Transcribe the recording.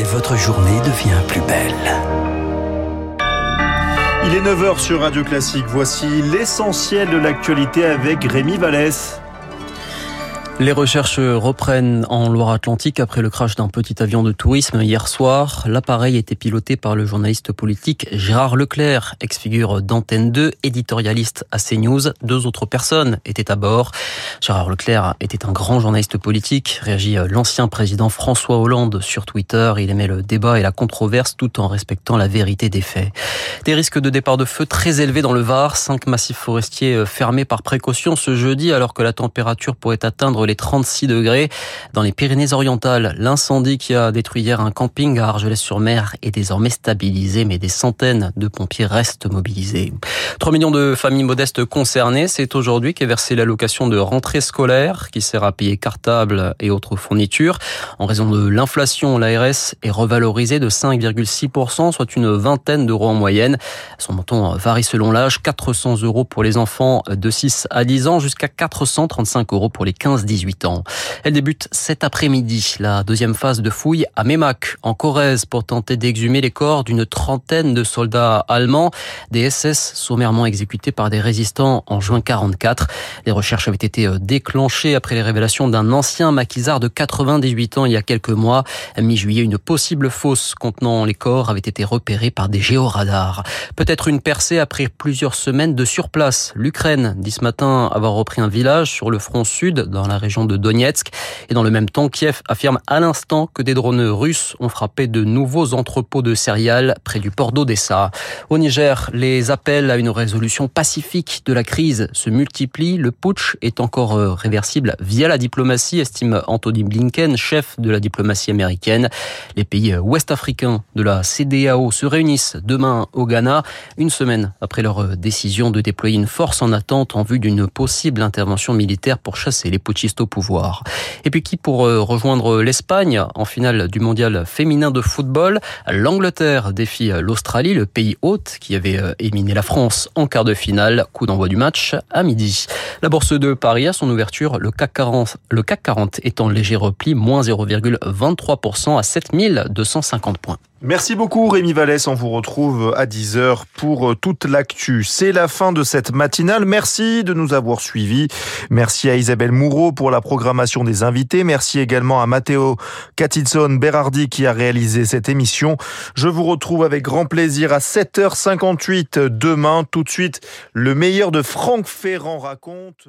et votre journée devient plus belle. Il est 9h sur Radio Classique. Voici l'essentiel de l'actualité avec Rémi Vallès. Les recherches reprennent en Loire-Atlantique après le crash d'un petit avion de tourisme hier soir. L'appareil était piloté par le journaliste politique Gérard Leclerc, ex-figure d'Antenne 2, éditorialiste à CNews. Deux autres personnes étaient à bord. Gérard Leclerc était un grand journaliste politique, réagit l'ancien président François Hollande sur Twitter. Il aimait le débat et la controverse tout en respectant la vérité des faits. Des risques de départ de feu très élevés dans le Var. Cinq massifs forestiers fermés par précaution ce jeudi alors que la température pourrait atteindre les 36 degrés. Dans les Pyrénées-Orientales, l'incendie qui a détruit hier un camping à Argelès-sur-Mer est désormais stabilisé, mais des centaines de pompiers restent mobilisés. 3 millions de familles modestes concernées. C'est aujourd'hui qu'est versée l'allocation de rentrée scolaire qui sert à payer cartables et autres fournitures. En raison de l'inflation, l'ARS est revalorisée de 5,6%, soit une vingtaine d'euros en moyenne. Son montant varie selon l'âge, 400 euros pour les enfants de 6 à 10 ans jusqu'à 435 euros pour les 15-18 Elle débute cet après-midi, la deuxième phase de fouille à Mémac, en Corrèze, pour tenter d'exhumer les corps d'une trentaine de soldats allemands, des SS sommairement exécutés par des résistants en juin 44. Les recherches avaient été déclenchées après les révélations d'un ancien maquisard de 98 ans il y a quelques mois. Mi-juillet, une possible fosse contenant les corps avait été repérée par des géoradars. Peut-être une percée après plusieurs semaines de surplace. L'Ukraine dit ce matin avoir repris un village sur le front sud, dans la région de Donetsk. Et dans le même temps, Kiev affirme à l'instant que des drones russes ont frappé de nouveaux entrepôts de céréales près du port d'Odessa. Au Niger, les appels à une résolution pacifique de la crise se multiplient. Le putsch est encore réversible via la diplomatie, estime Anthony Blinken, chef de la diplomatie américaine. Les pays ouest-africains de la CDAO se réunissent demain au Ghana, une semaine après leur décision de déployer une force en attente en vue d'une possible intervention militaire pour chasser les putschistes au pouvoir. Et puis qui pour rejoindre l'Espagne en finale du mondial féminin de football? L'Angleterre défie l'Australie, le pays hôte qui avait éliminé la France en quart de finale. Coup d'envoi du match à midi. La bourse de Paris à son ouverture, le CAC 40, le CAC 40 est en léger repli, moins 0,23% à 7250 points. Merci beaucoup Rémi Vallès, on vous retrouve à 10h pour toute l'actu. C'est la fin de cette matinale, merci de nous avoir suivis. Merci à Isabelle Moureau pour la programmation des invités. Merci également à Matteo Catizon Berardi qui a réalisé cette émission. Je vous retrouve avec grand plaisir à 7h58 demain. Tout de suite, le meilleur de Franck Ferrand raconte.